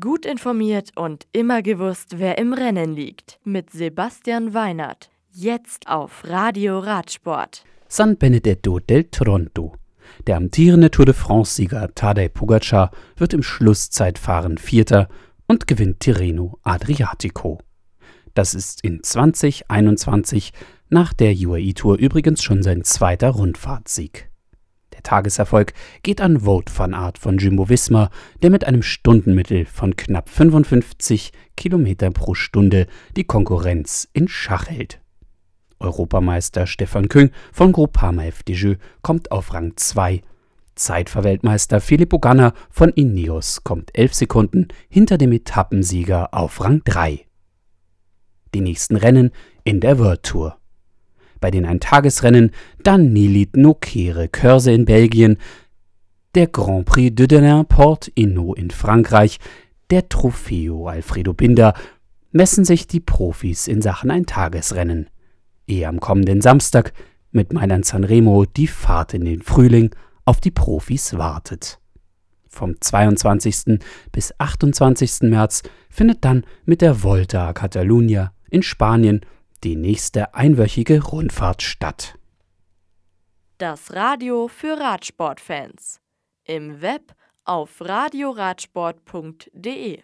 Gut informiert und immer gewusst, wer im Rennen liegt. Mit Sebastian Weinert. Jetzt auf Radio Radsport. San Benedetto del Tronto. Der amtierende Tour de France-Sieger Tadej Pogacar wird im Schlusszeitfahren Vierter und gewinnt Tirreno Adriatico. Das ist in 2021 nach der UAE-Tour übrigens schon sein zweiter Rundfahrtssieg. Tageserfolg geht an Vote van Art von Jumbo Visma, der mit einem Stundenmittel von knapp 55 km pro Stunde die Konkurrenz in Schach hält. Europameister Stefan Küng von Groupama FDJ kommt auf Rang 2. Zeitverweltmeister Filippo Ganna von Ineos kommt 11 Sekunden hinter dem Etappensieger auf Rang 3. Die nächsten Rennen in der World Tour bei den Eintagesrennen dann Nilit Nokere Körse in Belgien, der Grand Prix de Denain Port Inno in Frankreich, der Trofeo Alfredo Binder messen sich die Profis in Sachen Eintagesrennen. Ehe am kommenden Samstag mit Mailand Sanremo die Fahrt in den Frühling auf die Profis wartet. Vom 22. bis 28. März findet dann mit der Volta a Catalunya in Spanien die nächste einwöchige Rundfahrt statt. Das Radio für Radsportfans. Im Web auf radioradsport.de